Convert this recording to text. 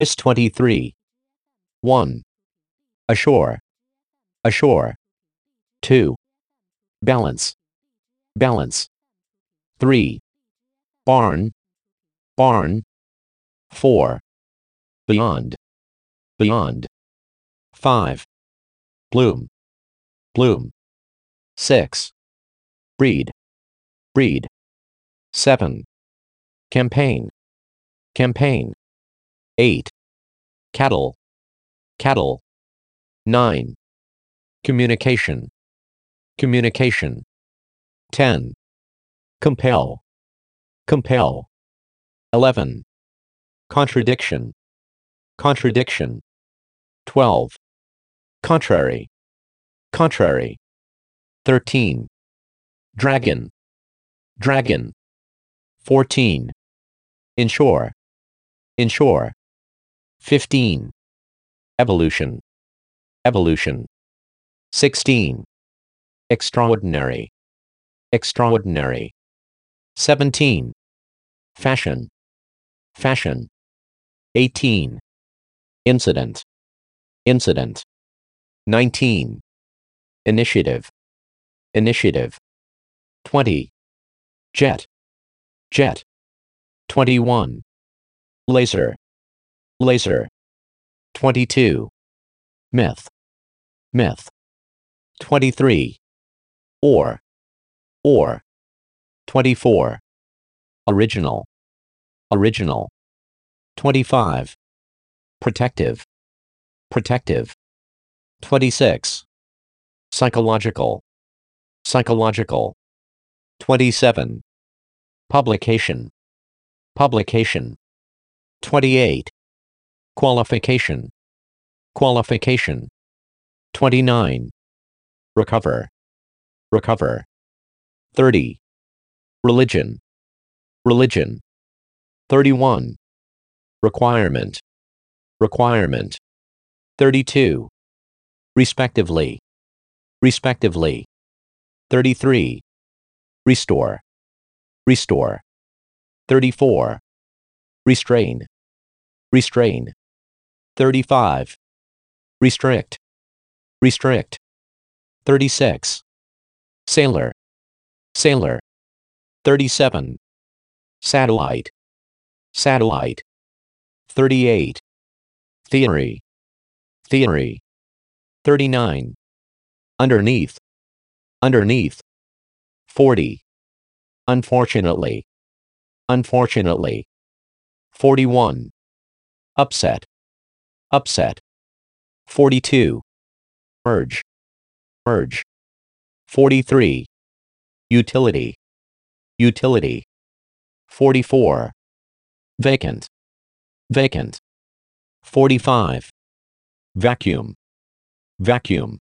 Is 23. 1. Ashore. Ashore. 2. Balance. Balance. 3. Barn. Barn. 4. Beyond. Beyond. 5. Bloom. Bloom. 6. Breed. Breed. 7. Campaign. Campaign. 8. Cattle. Cattle. 9. Communication. Communication. 10. Compel. Compel. 11. Contradiction. Contradiction. 12. Contrary. Contrary. 13. Dragon. Dragon. 14. Inshore. Inshore. 15. Evolution. Evolution. 16. Extraordinary. Extraordinary. 17. Fashion. Fashion. 18. Incident. Incident. 19. Initiative. Initiative. 20. Jet. Jet. 21. Laser. Laser. 22. Myth. Myth. 23. Or. Or. 24. Original. Original. 25. Protective. Protective. 26. Psychological. Psychological. 27. Publication. Publication. 28. Qualification. Qualification. 29. Recover. Recover. 30. Religion. Religion. 31. Requirement. Requirement. 32. Respectively. Respectively. 33. Restore. Restore. 34. Restrain. Restrain. 35. Restrict. Restrict. 36. Sailor. Sailor. 37. Satellite. Satellite. 38. Theory. Theory. 39. Underneath. Underneath. 40. Unfortunately. Unfortunately. 41. Upset. Upset. 42. Urge. Urge. 43. Utility. Utility. 44. Vacant. Vacant. 45. Vacuum. Vacuum.